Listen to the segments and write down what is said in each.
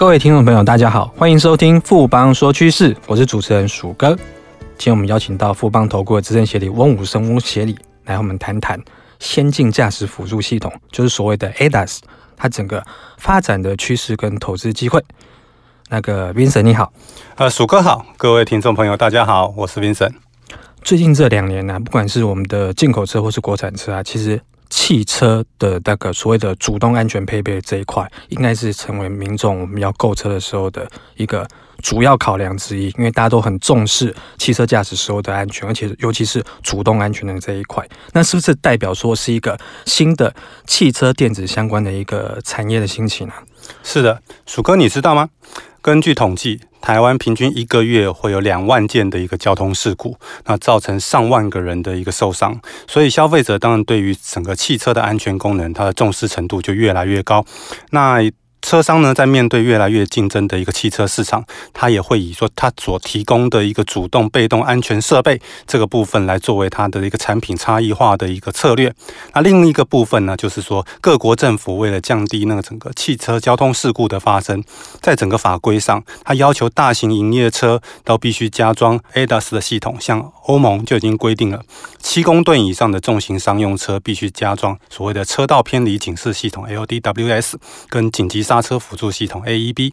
各位听众朋友，大家好，欢迎收听富邦说趋势，我是主持人鼠哥。今天我们邀请到富邦投顾的资深协理翁武生翁协理来和我们谈谈先进驾驶辅助系统，就是所谓的 ADAS，它整个发展的趋势跟投资机会。那个 Vincent 你好，呃，鼠哥好，各位听众朋友大家好，我是 Vincent。最近这两年呢、啊，不管是我们的进口车或是国产车啊，其实。汽车的那个所谓的主动安全配备这一块，应该是成为民众我们要购车的时候的一个主要考量之一，因为大家都很重视汽车驾驶时候的安全，而且尤其是主动安全的这一块。那是不是代表说是一个新的汽车电子相关的一个产业的兴起呢？是的，鼠哥，你知道吗？根据统计，台湾平均一个月会有两万件的一个交通事故，那造成上万个人的一个受伤。所以消费者当然对于整个汽车的安全功能，它的重视程度就越来越高。那车商呢，在面对越来越竞争的一个汽车市场，他也会以说他所提供的一个主动、被动安全设备这个部分来作为他的一个产品差异化的一个策略。那另一个部分呢，就是说各国政府为了降低那个整个汽车交通事故的发生，在整个法规上，他要求大型营业车都必须加装 ADAS 的系统，像欧盟就已经规定了，七公吨以上的重型商用车必须加装所谓的车道偏离警示系统 LDWS 跟紧急。刹车辅助系统 AEB，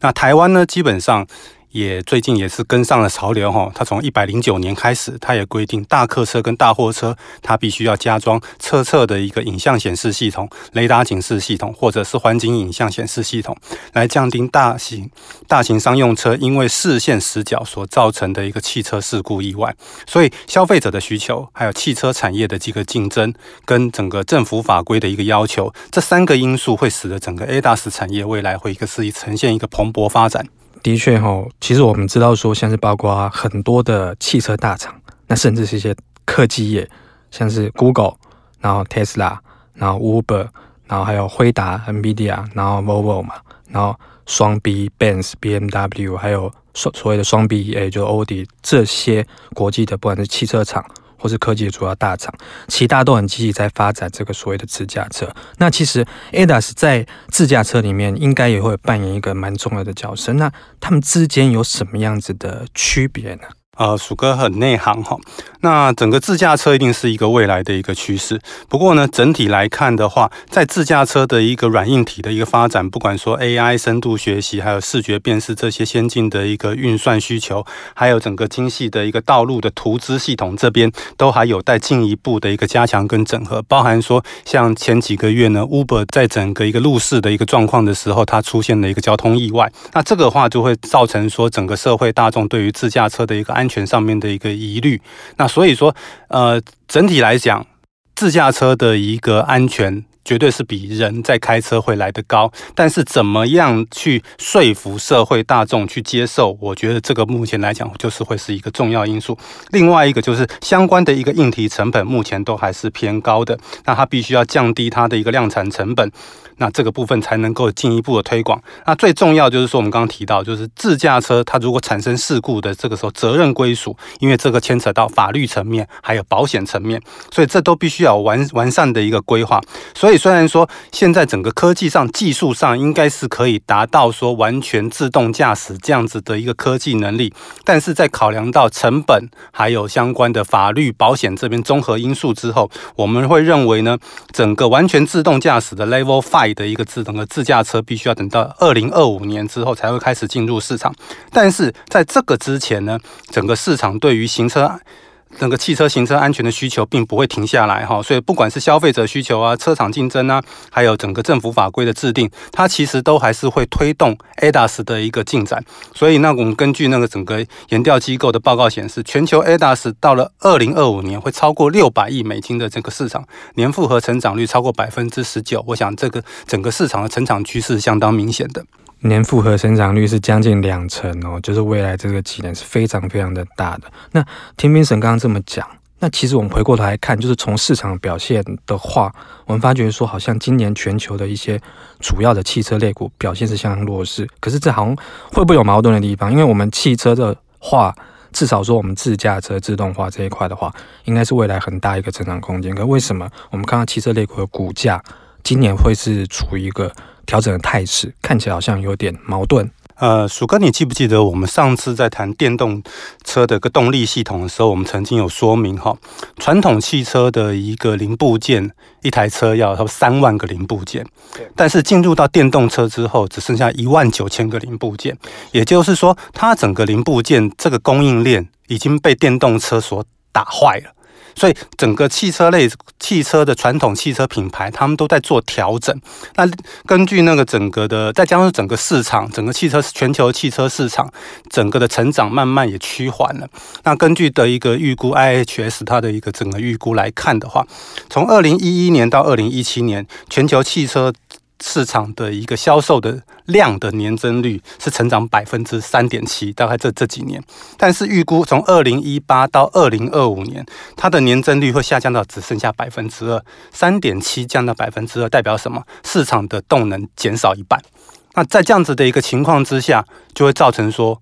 那台湾呢，基本上。也最近也是跟上了潮流哈，它从一百零九年开始，它也规定大客车跟大货车，它必须要加装车侧的一个影像显示系统、雷达警示系统，或者是环境影像显示系统，来降低大型大型商用车因为视线死角所造成的一个汽车事故意外。所以消费者的需求，还有汽车产业的这个竞争，跟整个政府法规的一个要求，这三个因素会使得整个 ADAS 产业未来会一个是呈现一个蓬勃发展。的确哈，其实我们知道说，像是包括很多的汽车大厂，那甚至是一些科技业，像是 Google，然后 Tesla，然后 Uber，然后还有辉达、NVIDIA，然后 Volvo 嘛，然后双 B、Benz、BMW，还有所所谓的双 BA，就是欧迪这些国际的，不管是汽车厂。或是科技的主要大厂，其他都很积极在发展这个所谓的自驾车。那其实 ADAS 在自驾车里面应该也会扮演一个蛮重要的角色。那他们之间有什么样子的区别呢？呃，鼠哥很内行哈。那整个自驾车一定是一个未来的一个趋势。不过呢，整体来看的话，在自驾车的一个软硬体的一个发展，不管说 AI、深度学习，还有视觉辨识这些先进的一个运算需求，还有整个精细的一个道路的图资系统这边，都还有待进一步的一个加强跟整合。包含说，像前几个月呢，Uber 在整个一个路试的一个状况的时候，它出现了一个交通意外。那这个话就会造成说，整个社会大众对于自驾车的一个安全上面的一个疑虑，那所以说，呃，整体来讲，自驾车的一个安全绝对是比人在开车会来得高。但是怎么样去说服社会大众去接受，我觉得这个目前来讲就是会是一个重要因素。另外一个就是相关的一个硬体成本目前都还是偏高的，那它必须要降低它的一个量产成本。那这个部分才能够进一步的推广。那最重要就是说，我们刚刚提到，就是自驾车它如果产生事故的这个时候，责任归属，因为这个牵扯到法律层面，还有保险层面，所以这都必须要完完善的一个规划。所以虽然说现在整个科技上、技术上应该是可以达到说完全自动驾驶这样子的一个科技能力，但是在考量到成本还有相关的法律保险这边综合因素之后，我们会认为呢，整个完全自动驾驶的 Level Five。的一个智能的自驾车必须要等到二零二五年之后才会开始进入市场，但是在这个之前呢，整个市场对于行车。整个汽车行车安全的需求并不会停下来哈，所以不管是消费者需求啊、车厂竞争啊，还有整个政府法规的制定，它其实都还是会推动 ADAS 的一个进展。所以那我们根据那个整个研调机构的报告显示，全球 ADAS 到了二零二五年会超过六百亿美金的这个市场，年复合成长率超过百分之十九。我想这个整个市场的成长趋势相当明显的。年复合成长率是将近两成哦，就是未来这个几年是非常非常的大的。那听 Vincent 刚刚这么讲，那其实我们回过头来看，就是从市场表现的话，我们发觉说，好像今年全球的一些主要的汽车类股表现是相当弱势。可是这好像会不会有矛盾的地方？因为我们汽车的话，至少说我们自驾车自动化这一块的话，应该是未来很大一个成长空间。可为什么我们看到汽车类股的股价今年会是处于一个调整的态势，看起来好像有点矛盾。呃，鼠哥，你记不记得我们上次在谈电动车的一个动力系统的时候，我们曾经有说明哈，传统汽车的一个零部件，一台车要差不多三万个零部件，但是进入到电动车之后，只剩下一万九千个零部件，也就是说，它整个零部件这个供应链已经被电动车所打坏了。所以，整个汽车类汽车的传统汽车品牌，他们都在做调整。那根据那个整个的，再加上整个市场，整个汽车全球汽车市场整个的成长慢慢也趋缓了。那根据的一个预估，IHS 它的一个整个预估来看的话，从二零一一年到二零一七年，全球汽车市场的一个销售的量的年增率是成长百分之三点七，大概这这几年。但是预估从二零一八到二零二五年，它的年增率会下降到只剩下百分之二，三点七降到百分之二，代表什么？市场的动能减少一半。那在这样子的一个情况之下，就会造成说，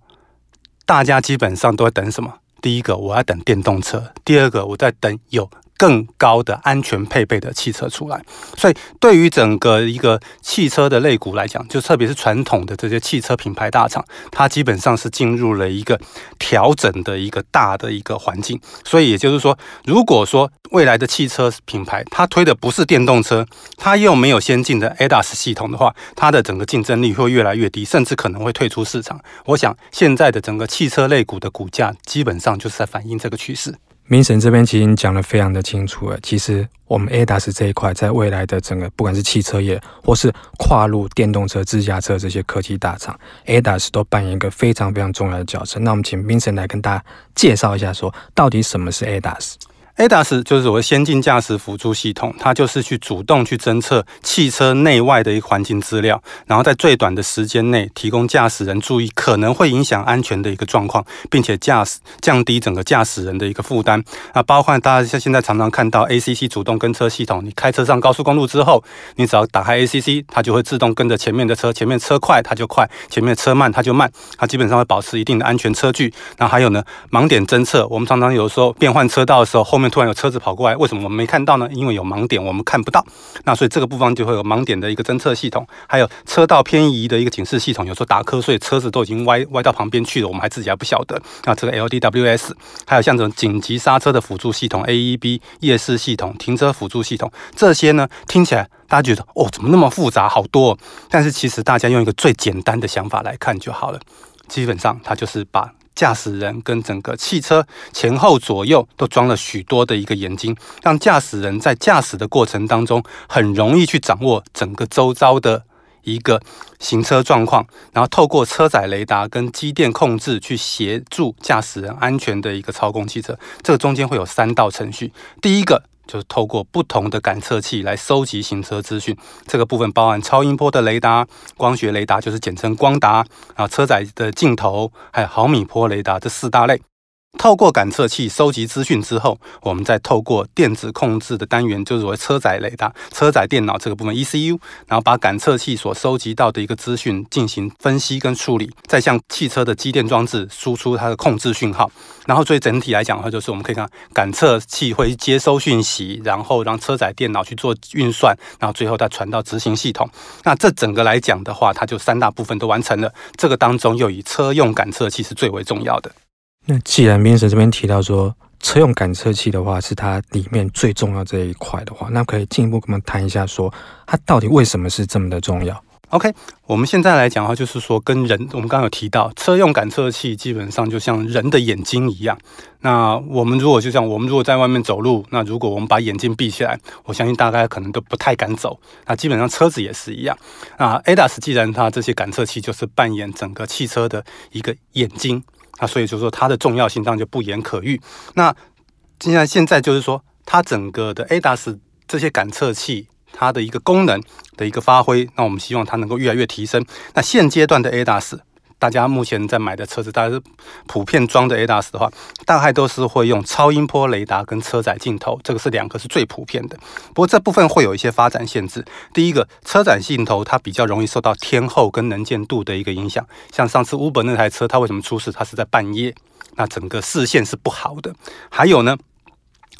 大家基本上都在等什么？第一个，我要等电动车；第二个，我在等有。更高的安全配备的汽车出来，所以对于整个一个汽车的类股来讲，就特别是传统的这些汽车品牌大厂，它基本上是进入了一个调整的一个大的一个环境。所以也就是说，如果说未来的汽车品牌它推的不是电动车，它又没有先进的 ADAS 系统的话，它的整个竞争力会越来越低，甚至可能会退出市场。我想现在的整个汽车类股的股价基本上就是在反映这个趋势。明神这边其实讲的非常的清楚了。其实我们 ADAS 这一块，在未来的整个不管是汽车业，或是跨入电动车、自驾车这些科技大厂，ADAS 都扮演一个非常非常重要的角色。那我们请明神来跟大家介绍一下，说到底什么是 ADAS ADAS 就是所谓先进驾驶辅助系统，它就是去主动去侦测汽车内外的一个环境资料，然后在最短的时间内提供驾驶人注意可能会影响安全的一个状况，并且驾驶降低整个驾驶人的一个负担。那包括大家像现在常常看到 ACC 主动跟车系统，你开车上高速公路之后，你只要打开 ACC，它就会自动跟着前面的车，前面车快它就快，前面车慢它就慢，它基本上会保持一定的安全车距。那还有呢，盲点侦测，我们常常有时候变换车道的时候，后面突然有车子跑过来，为什么我们没看到呢？因为有盲点，我们看不到。那所以这个部分就会有盲点的一个侦测系统，还有车道偏移的一个警示系统。有时候打瞌睡，车子都已经歪歪到旁边去了，我们还自己还不晓得。那这个 LDWS，还有像这种紧急刹车的辅助系统 AEB、夜视系统、停车辅助系统，这些呢听起来大家觉得哦，怎么那么复杂，好多哦。但是其实大家用一个最简单的想法来看就好了，基本上它就是把。驾驶人跟整个汽车前后左右都装了许多的一个眼睛，让驾驶人在驾驶的过程当中很容易去掌握整个周遭的一个行车状况，然后透过车载雷达跟机电控制去协助驾驶人安全的一个操控汽车。这个中间会有三道程序，第一个。就是透过不同的感测器来收集行车资讯，这个部分包含超音波的雷达、光学雷达，就是简称光达啊，车载的镜头，还有毫米波雷达这四大类。透过感测器收集资讯之后，我们再透过电子控制的单元，就是所谓车载雷达、车载电脑这个部分 ECU，然后把感测器所收集到的一个资讯进行分析跟处理，再向汽车的机电装置输出它的控制讯号。然后，最整体来讲的话，就是我们可以看感测器会接收讯息，然后让车载电脑去做运算，然后最后再传到执行系统。那这整个来讲的话，它就三大部分都完成了。这个当中又以车用感测器是最为重要的。那既然 Vincent 这边提到说车用感测器的话是它里面最重要这一块的话，那可以进一步跟我们谈一下，说它到底为什么是这么的重要？OK，我们现在来讲的话，就是说跟人，我们刚刚有提到车用感测器基本上就像人的眼睛一样。那我们如果就像我们如果在外面走路，那如果我们把眼睛闭起来，我相信大概可能都不太敢走。那基本上车子也是一样。那，ADAS 既然它这些感测器就是扮演整个汽车的一个眼睛。那所以就是说它的重要性当然就不言可喻。那现在现在就是说，它整个的 ADAS 这些感测器，它的一个功能的一个发挥，那我们希望它能够越来越提升。那现阶段的 ADAS。大家目前在买的车子，大家是普遍装的 ADAS 的话，大概都是会用超音波雷达跟车载镜头，这个是两个是最普遍的。不过这部分会有一些发展限制。第一个，车载镜头它比较容易受到天候跟能见度的一个影响。像上次 Uber 那台车，它为什么出事？它是在半夜，那整个视线是不好的。还有呢，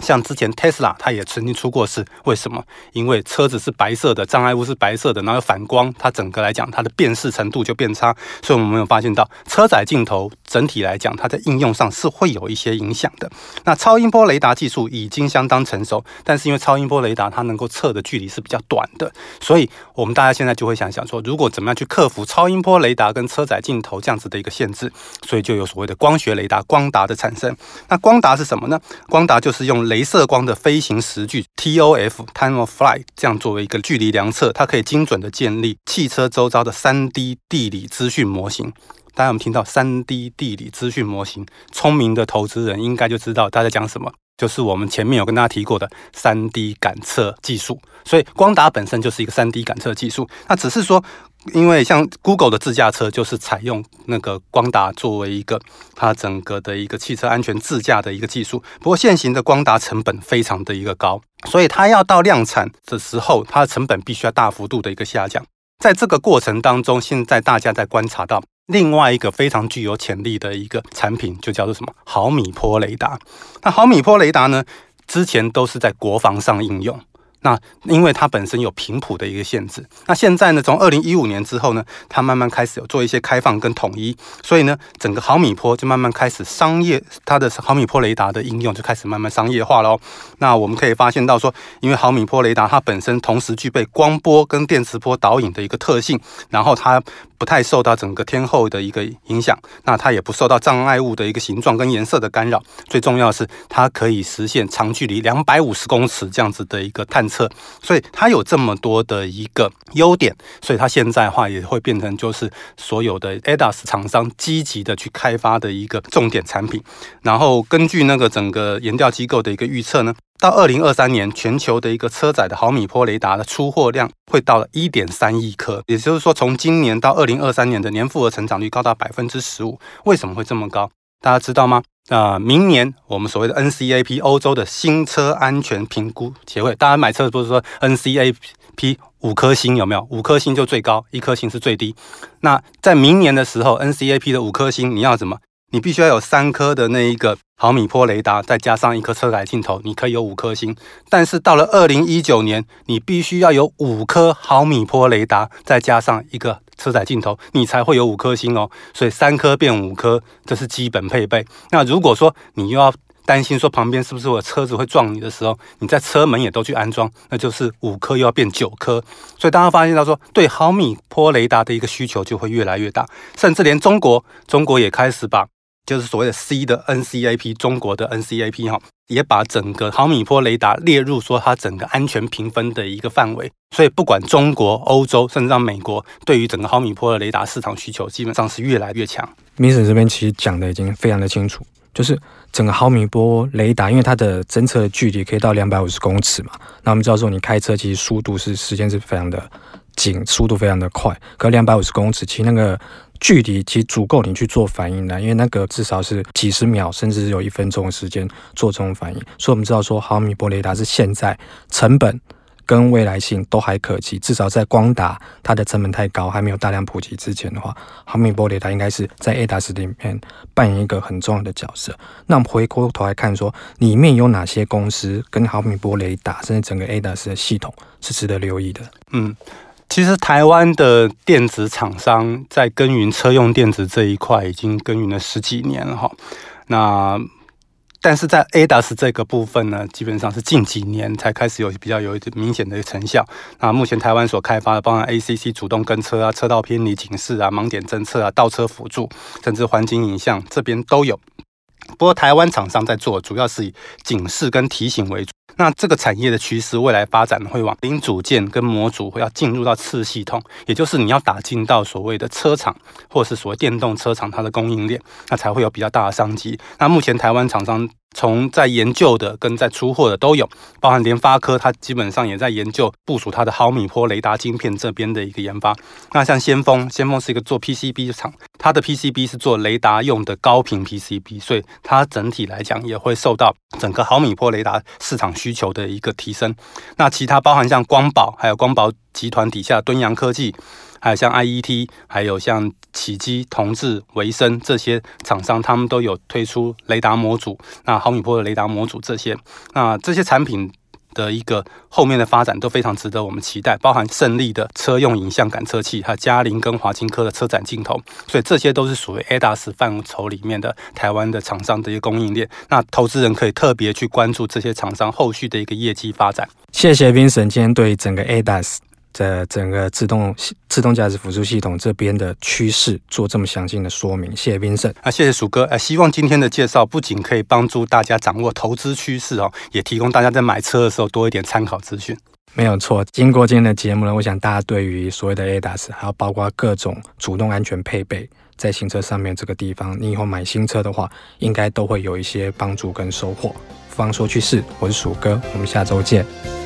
像之前 Tesla 它也曾经出过事，为什么？因为车子是白色的，障碍物是白色的，然后反光，它整个来讲它的辨识程度就变差。所以我们没有发现到车载镜头整体来讲，它在应用上是会有一些影响的。那超音波雷达技术已经相当成熟，但是因为超音波雷达它能够测的距离是比较短的，所以我们大家现在就会想想说，如果怎么样去克服超音波雷达跟车载镜头这样子的一个限制，所以就有所谓的光学雷达光达的产生。那光达是什么呢？光达就是用雷射光的飞行时距 TOF（Time of Flight） 这样作为一个距离量测，它可以精准的建立汽车周遭的 3D 地理资讯模型。大家有没有听到 3D 地理资讯模型？聪明的投资人应该就知道他在讲什么，就是我们前面有跟大家提过的 3D 感测技术。所以光达本身就是一个 3D 感测技术，那只是说。因为像 Google 的自驾车就是采用那个光达作为一个它整个的一个汽车安全自驾的一个技术，不过现行的光达成本非常的一个高，所以它要到量产的时候，它的成本必须要大幅度的一个下降。在这个过程当中，现在大家在观察到另外一个非常具有潜力的一个产品，就叫做什么？毫米波雷达。那毫米波雷达呢，之前都是在国防上应用。那因为它本身有频谱的一个限制，那现在呢，从二零一五年之后呢，它慢慢开始有做一些开放跟统一，所以呢，整个毫米波就慢慢开始商业，它的毫米波雷达的应用就开始慢慢商业化喽。那我们可以发现到说，因为毫米波雷达它本身同时具备光波跟电磁波导引的一个特性，然后它不太受到整个天候的一个影响，那它也不受到障碍物的一个形状跟颜色的干扰，最重要的是它可以实现长距离两百五十公尺这样子的一个探测。测，所以它有这么多的一个优点，所以它现在的话也会变成就是所有的 ADAS 厂商积极的去开发的一个重点产品。然后根据那个整个研调机构的一个预测呢，到二零二三年，全球的一个车载的毫米波雷达的出货量会到了一点三亿颗，也就是说，从今年到二零二三年的年复合成长率高达百分之十五。为什么会这么高？大家知道吗？啊、明年我们所谓的 NCAP 欧洲的新车安全评估协会，大家买车不是说 NCAP 五颗星有没有？五颗星就最高，一颗星是最低。那在明年的时候，NCAP 的五颗星你要怎么？你必须要有三颗的那一个毫米波雷达，再加上一颗车载镜头，你可以有五颗星。但是到了二零一九年，你必须要有五颗毫米波雷达，再加上一个。车载镜头，你才会有五颗星哦，所以三颗变五颗，这是基本配备。那如果说你又要担心说旁边是不是我车子会撞你的时候，你在车门也都去安装，那就是五颗又要变九颗。所以大家发现到说，对毫米波雷达的一个需求就会越来越大，甚至连中国，中国也开始把。就是所谓的 C 的 NCAP，中国的 NCAP 哈，也把整个毫米波雷达列入说它整个安全评分的一个范围。所以不管中国、欧洲，甚至到美国，对于整个毫米波的雷达市场需求，基本上是越来越强。Mr. 这边其实讲的已经非常的清楚，就是整个毫米波雷达，因为它的侦测距离可以到两百五十公尺嘛。那我们知道说，你开车其实速度是时间是非常的紧，速度非常的快，可两百五十公尺，其实那个。距离其实足够你去做反应的，因为那个至少是几十秒，甚至是有一分钟的时间做这种反应。所以我们知道说，毫米波雷达是现在成本跟未来性都还可期。至少在光达它的成本太高，还没有大量普及之前的话，毫米波雷达应该是在 ADAS 里面扮演一个很重要的角色。那我们回过头来看说，里面有哪些公司跟毫米波雷达，甚至整个 ADAS 的系统是值得留意的？嗯。其实台湾的电子厂商在耕耘车用电子这一块已经耕耘了十几年了哈。那但是在 ADAS 这个部分呢，基本上是近几年才开始有比较有明显的成效。那目前台湾所开发的，包含 ACC 主动跟车啊、车道偏离警示啊、盲点侦测啊、倒车辅助，甚至环境影像这边都有。不过台湾厂商在做，主要是以警示跟提醒为主。那这个产业的趋势，未来发展会往零组件跟模组会要进入到次系统，也就是你要打进到所谓的车厂，或是所谓电动车厂它的供应链，那才会有比较大的商机。那目前台湾厂商。从在研究的跟在出货的都有，包含联发科，它基本上也在研究部署它的毫米波雷达晶片这边的一个研发。那像先锋，先锋是一个做 PCB 的厂，它的 PCB 是做雷达用的高频 PCB，所以它整体来讲也会受到整个毫米波雷达市场需求的一个提升。那其他包含像光宝，还有光宝集团底下敦洋科技，还有像 IET，还有像启基、同致、维生这些厂商，他们都有推出雷达模组，那毫米波的雷达模组这些，那这些产品。的一个后面的发展都非常值得我们期待，包含胜利的车用影像感测器，还有佳凌跟华金科的车载镜头，所以这些都是属于 ADAS 范畴里面的台湾的厂商的一个供应链。那投资人可以特别去关注这些厂商后续的一个业绩发展。谢谢 Vincent 今天对整个 ADAS。在整个自动自动驾驶辅助系统这边的趋势做这么详尽的说明，谢谢 Vincent 啊，谢谢鼠哥，啊，希望今天的介绍不仅可以帮助大家掌握投资趋势哦，也提供大家在买车的时候多一点参考资讯。没有错，经过今天的节目呢，我想大家对于所谓的 ADAS，还有包括各种主动安全配备在新车上面这个地方，你以后买新车的话，应该都会有一些帮助跟收获。富邦说趋势，我是鼠哥，我们下周见。